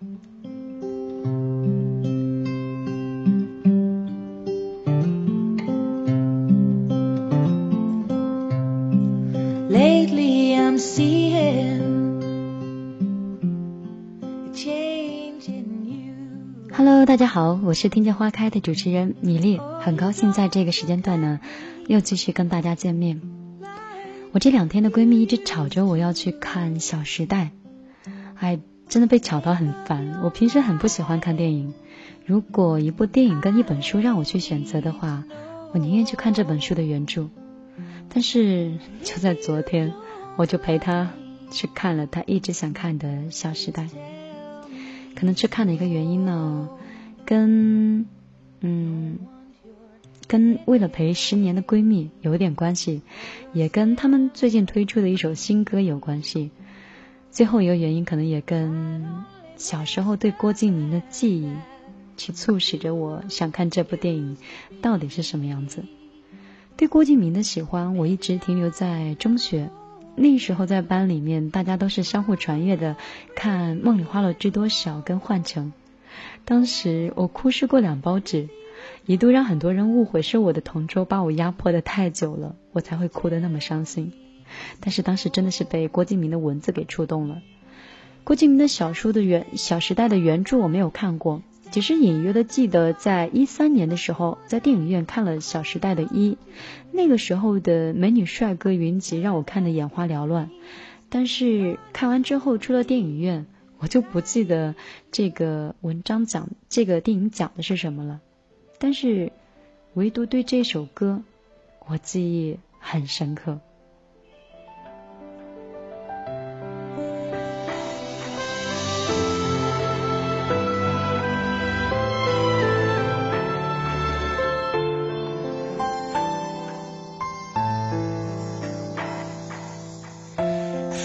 Hello，大家好，我是听见花开的主持人米粒，很高兴在这个时间段呢，又继续跟大家见面。我这两天的闺蜜一直吵着我要去看《小时代》，哎，真的被吵到很烦。我平时很不喜欢看电影，如果一部电影跟一本书让我去选择的话，我宁愿去看这本书的原著。但是就在昨天，我就陪她去看了她一直想看的《小时代》。可能去看的一个原因呢，跟嗯，跟为了陪十年的闺蜜有点关系，也跟他们最近推出的一首新歌有关系。最后一个原因可能也跟小时候对郭敬明的记忆，去促使着我想看这部电影到底是什么样子。对郭敬明的喜欢，我一直停留在中学。那时候在班里面，大家都是相互传阅的看《梦里花落知多少》跟《幻城》。当时我哭湿过两包纸，一度让很多人误会是我的同桌把我压迫的太久了，我才会哭得那么伤心。但是当时真的是被郭敬明的文字给触动了。郭敬明的小说的原《小时代》的原著我没有看过。只是隐约的记得，在一三年的时候，在电影院看了《小时代》的一，那个时候的美女帅哥云集，让我看得眼花缭乱。但是看完之后出了电影院，我就不记得这个文章讲这个电影讲的是什么了。但是唯独对这首歌，我记忆很深刻。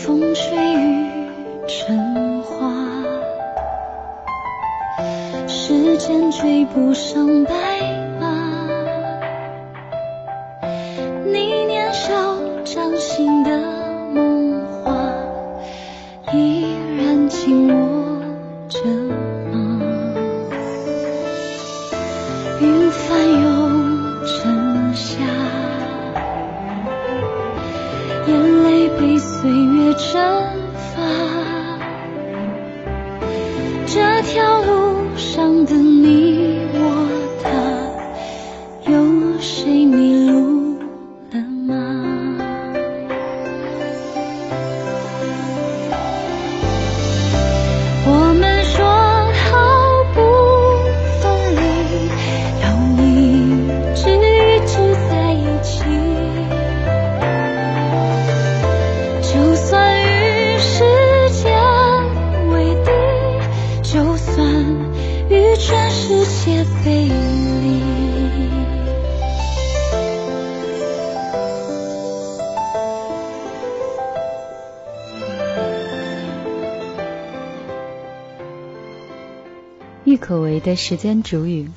风吹雨成花。时间追不上白郁可唯的时间煮雨，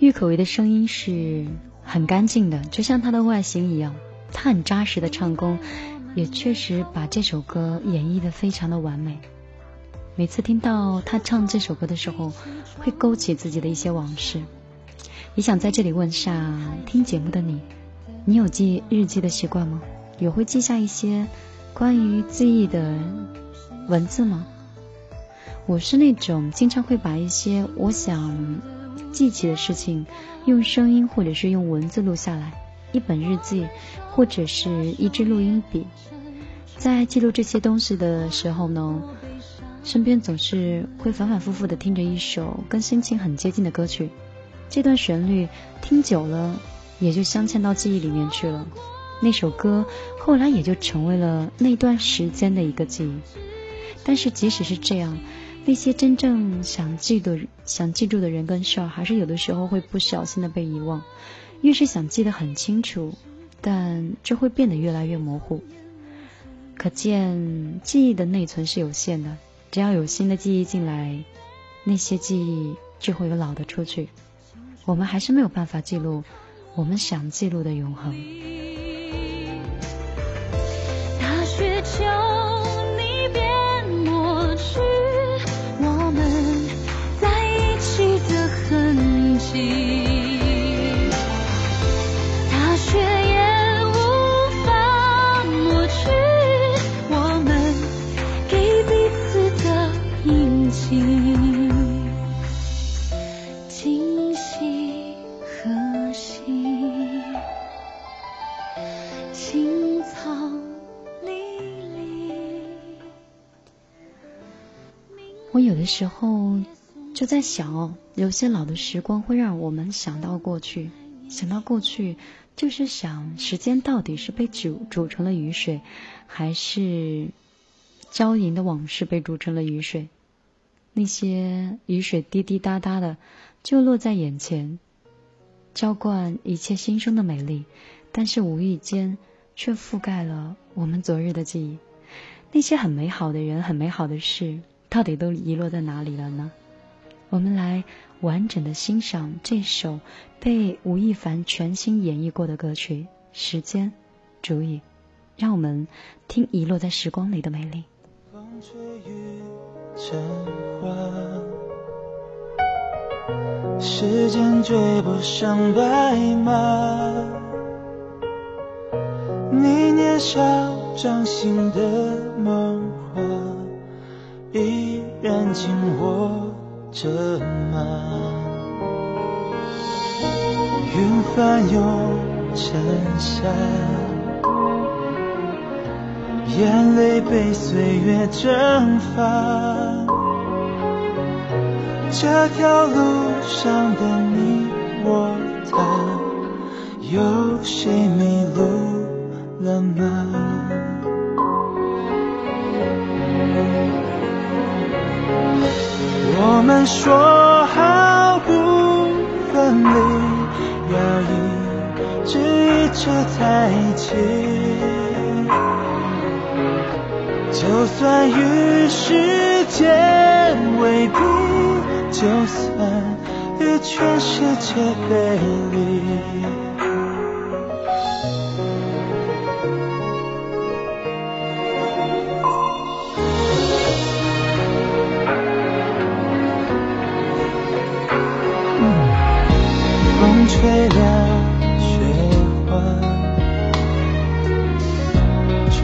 郁可唯的声音是很干净的，就像她的外形一样。她很扎实的唱功，也确实把这首歌演绎的非常的完美。每次听到她唱这首歌的时候，会勾起自己的一些往事。也想在这里问下听节目的你，你有记日记的习惯吗？有会记下一些关于记忆的文字吗？我是那种经常会把一些我想记起的事情，用声音或者是用文字录下来，一本日记或者是一支录音笔。在记录这些东西的时候呢，身边总是会反反复复的听着一首跟心情很接近的歌曲，这段旋律听久了也就镶嵌到记忆里面去了。那首歌后来也就成为了那段时间的一个记忆。但是即使是这样。那些真正想记的、想记住的人跟事儿，还是有的时候会不小心的被遗忘。越是想记得很清楚，但就会变得越来越模糊。可见记忆的内存是有限的，只要有新的记忆进来，那些记忆就会有老的出去。我们还是没有办法记录我们想记录的永恒。时候就在想哦，有些老的时光会让我们想到过去，想到过去就是想时间到底是被煮煮成了雨水，还是娇莹的往事被煮成了雨水？那些雨水滴滴答答的就落在眼前，浇灌一切新生的美丽，但是无意间却覆盖了我们昨日的记忆。那些很美好的人，很美好的事。到底都遗落在哪里了呢？我们来完整的欣赏这首被吴亦凡全新演绎过的歌曲《时间足以》，让我们听遗落在时光里的美丽。风吹雨成花，时间追不上白马，你年少掌心的紧握着吗？云翻涌成山，眼泪被岁月蒸发。这条路上的你我他，有谁迷路了吗？说好不分离，要一直一直在一起。就算与时间为敌，就算与全世界背离。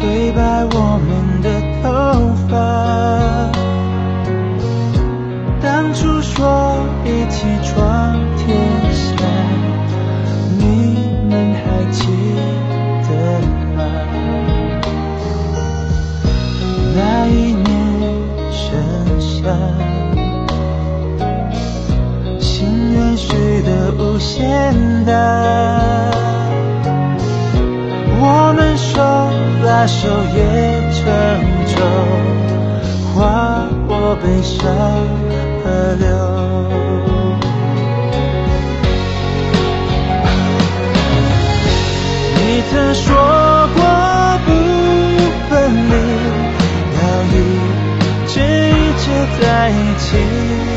对白我们手也成舟，划过悲伤河流。你曾说过不分离，要一直一直在一起。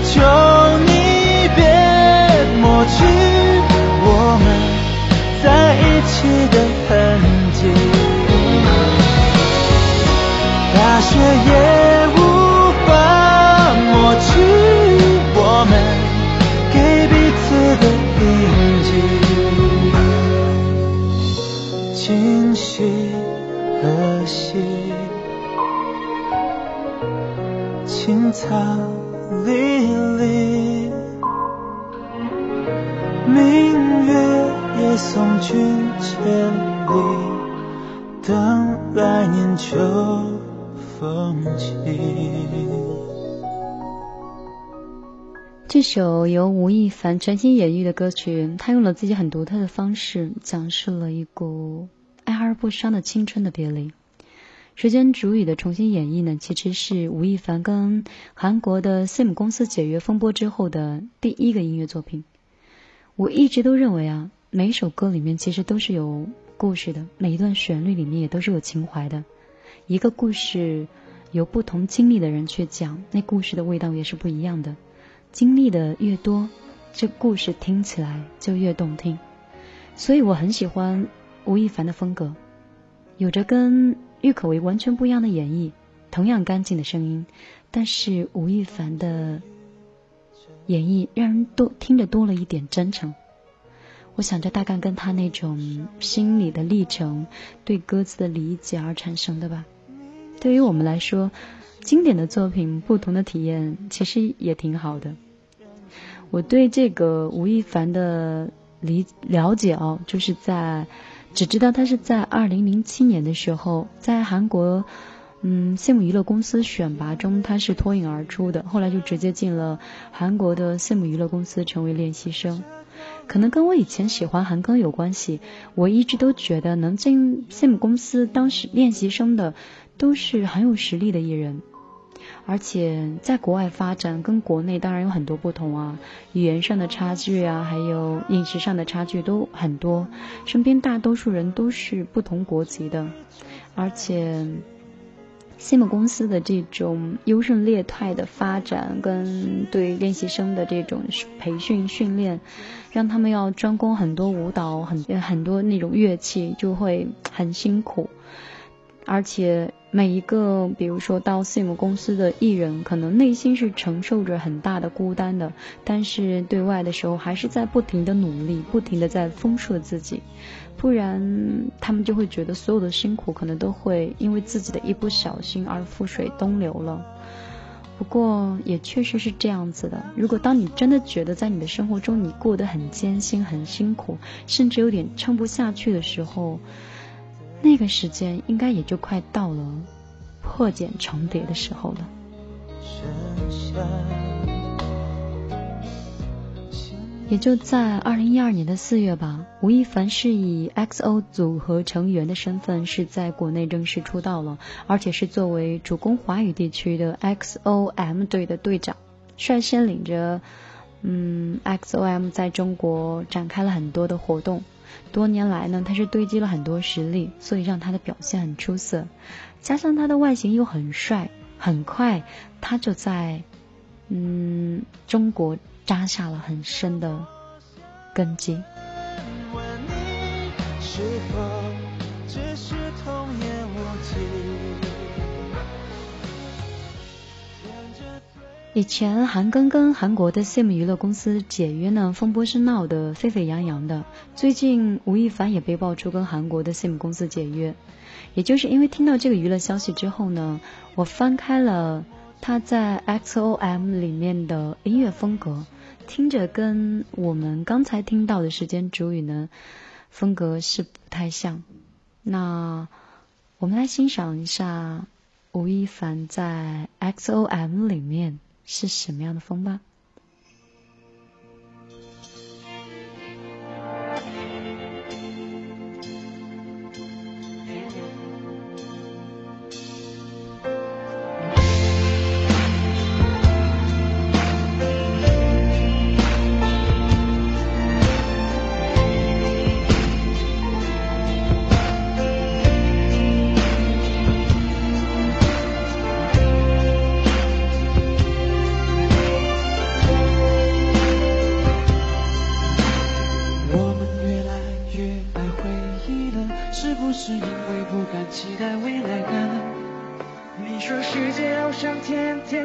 求你别抹去这首由吴亦凡全新演绎的歌曲，他用了自己很独特的方式，讲述了一股爱而不伤的青春的别离。时间煮雨的重新演绎呢，其实是吴亦凡跟韩国的 SIM 公司解约风波之后的第一个音乐作品。我一直都认为啊。每一首歌里面其实都是有故事的，每一段旋律里面也都是有情怀的。一个故事由不同经历的人去讲，那故事的味道也是不一样的。经历的越多，这故事听起来就越动听。所以我很喜欢吴亦凡的风格，有着跟郁可唯完全不一样的演绎，同样干净的声音，但是吴亦凡的演绎，让人多听着多了一点真诚。我想着大概跟他那种心理的历程、对歌词的理解而产生的吧。对于我们来说，经典的作品，不同的体验其实也挺好的。我对这个吴亦凡的理了解哦，就是在只知道他是在二零零七年的时候，在韩国嗯 SIM 娱乐公司选拔中，他是脱颖而出的，后来就直接进了韩国的 SIM 娱乐公司成为练习生。可能跟我以前喜欢韩庚有关系，我一直都觉得能进 SIM 公司当时练习生的都是很有实力的艺人，而且在国外发展跟国内当然有很多不同啊，语言上的差距啊，还有饮食上的差距都很多，身边大多数人都是不同国籍的，而且。SIM 公司的这种优胜劣汰的发展，跟对练习生的这种培训训练，让他们要专攻很多舞蹈，很很多那种乐器，就会很辛苦。而且每一个，比如说到 SIM 公司的艺人，可能内心是承受着很大的孤单的，但是对外的时候，还是在不停的努力，不停的在丰硕自己。不然，他们就会觉得所有的辛苦可能都会因为自己的一不小心而覆水东流了。不过，也确实是这样子的。如果当你真的觉得在你的生活中你过得很艰辛、很辛苦，甚至有点撑不下去的时候，那个时间应该也就快到了破茧成蝶的时候了。也就在二零一二年的四月吧，吴亦凡是以 XO 组合成员的身份是在国内正式出道了，而且是作为主攻华语地区的 XOM 队的队长，率先领着嗯 XOM 在中国展开了很多的活动。多年来呢，他是堆积了很多实力，所以让他的表现很出色。加上他的外形又很帅，很快他就在嗯中国。扎下了很深的根基。以前韩庚跟韩国的 SIM 娱乐公司解约呢，风波是闹得沸沸扬扬的。最近吴亦凡也被爆出跟韩国的 SIM 公司解约，也就是因为听到这个娱乐消息之后呢，我翻开了他在 XOM 里面的音乐风格。听着跟我们刚才听到的时间主语呢风格是不太像，那我们来欣赏一下吴亦凡在 XOM 里面是什么样的风吧。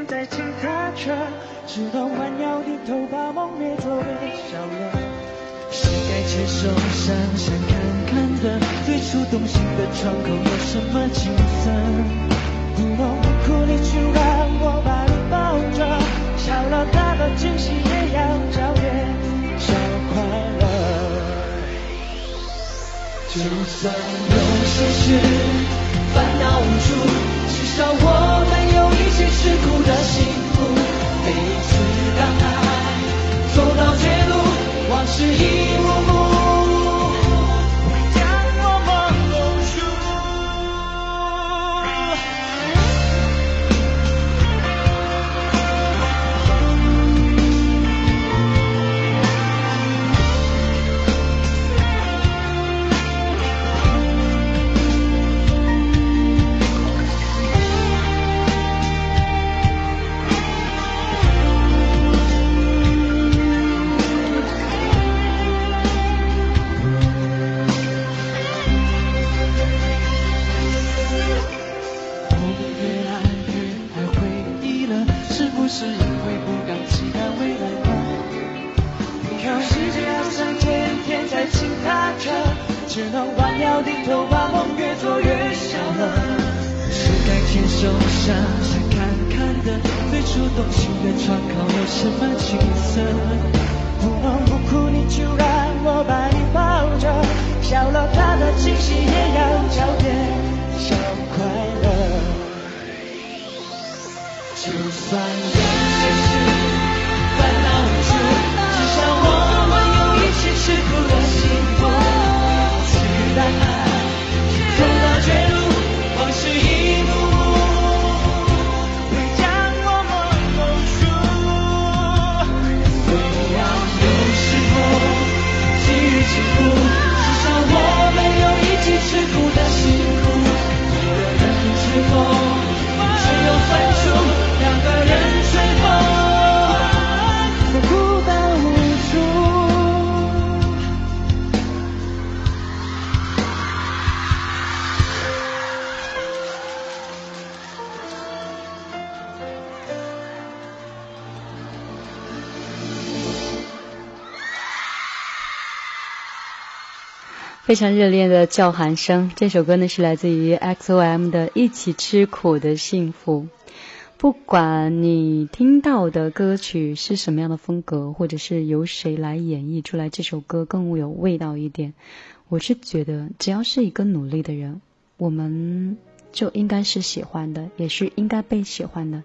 在其他着只能弯腰低头把梦越作微笑了谁该接受伤想看看的最初动心的窗口有什么景色不能不哭你就让我把你抱着小了大的惊喜也要找点小快乐就算有些事烦恼无助至少我们一起吃苦的幸福每一次当爱。走到绝路往事一幕幕想去看看的，最初动心的窗口有什么景色？不冷不哭，你就让我把你抱着，笑了他的惊喜也要找点小快乐。就算非常热烈的叫喊声。这首歌呢是来自于 XOM 的《一起吃苦的幸福》。不管你听到的歌曲是什么样的风格，或者是由谁来演绎出来，这首歌更有味道一点。我是觉得，只要是一个努力的人，我们就应该是喜欢的，也是应该被喜欢的。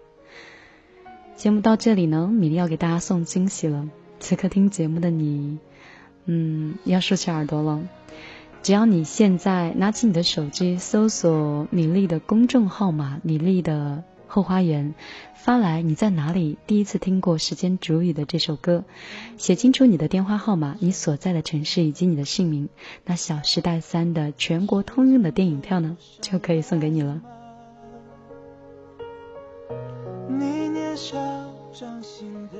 节目到这里呢，米粒要给大家送惊喜了。此刻听节目的你，嗯，要竖起耳朵了。只要你现在拿起你的手机，搜索米粒的公众号码“米粒的后花园”，发来你在哪里第一次听过《时间煮雨》的这首歌，写清楚你的电话号码、你所在的城市以及你的姓名，那《小时代三》的全国通用的电影票呢，就可以送给你了。你年少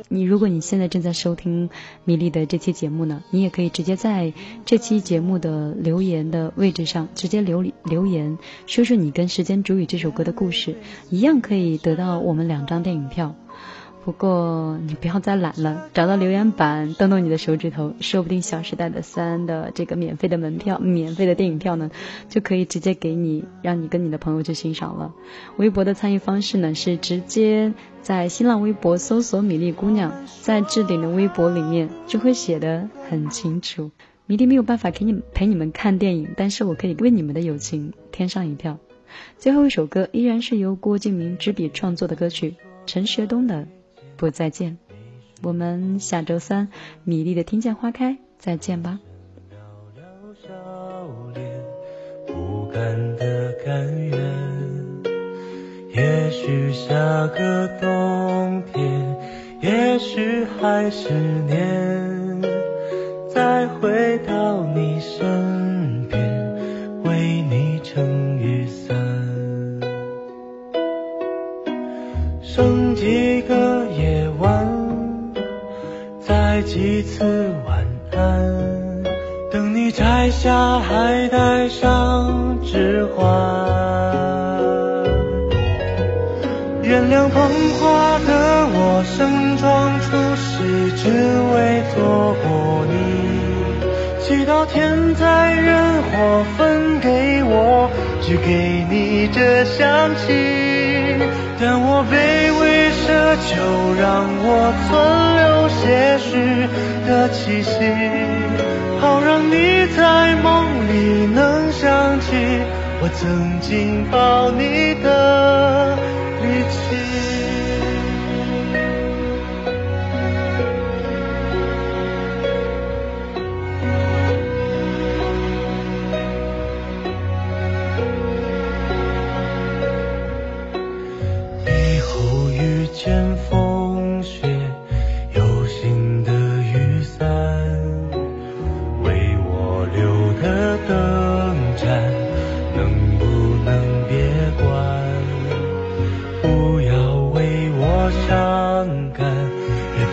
你如果你现在正在收听米粒的这期节目呢，你也可以直接在这期节目的留言的位置上直接留留言，说说你跟《时间煮雨》这首歌的故事，一样可以得到我们两张电影票。不过你不要再懒了，找到留言板，动动你的手指头，说不定《小时代》的三的这个免费的门票、免费的电影票呢，就可以直接给你，让你跟你的朋友去欣赏了。微博的参与方式呢是直接在新浪微博搜索“米粒姑娘”，在置顶的微博里面就会写的很清楚。米粒没有办法给你陪你们看电影，但是我可以为你们的友情添上一票。最后一首歌依然是由郭敬明执笔创作的歌曲，陈学冬的。不再见，我们下周三米粒的听见花开再见吧。寥寥笑脸，不甘的甘愿。也许下个冬天，也许还是年，再回到就让我存留些许的气息，好让你在梦里能想起我曾经抱你的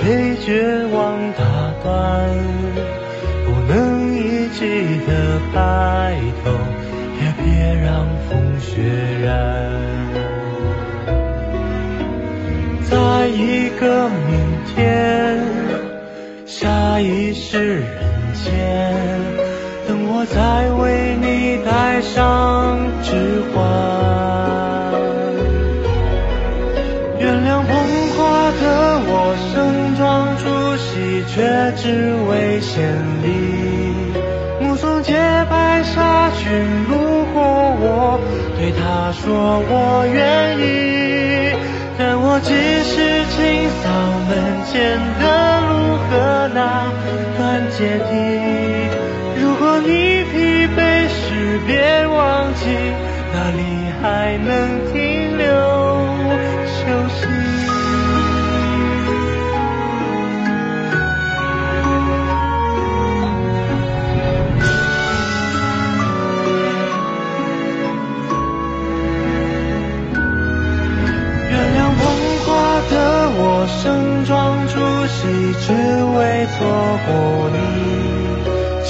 被绝望打断，不能一起的白头，也别让风雪染。在一个对他说我愿意。但我只是清扫门前的路和那段阶梯。如果你疲惫时，别忘记那里还能惜，只为错过你。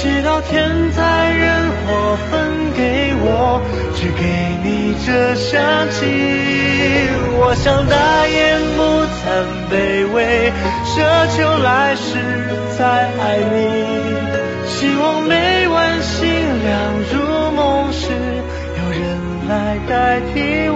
直到天灾人祸分给我，只给你这香气。我想大言不惭卑微，奢求来世再爱你。希望每晚星亮如梦时，有人来代替我。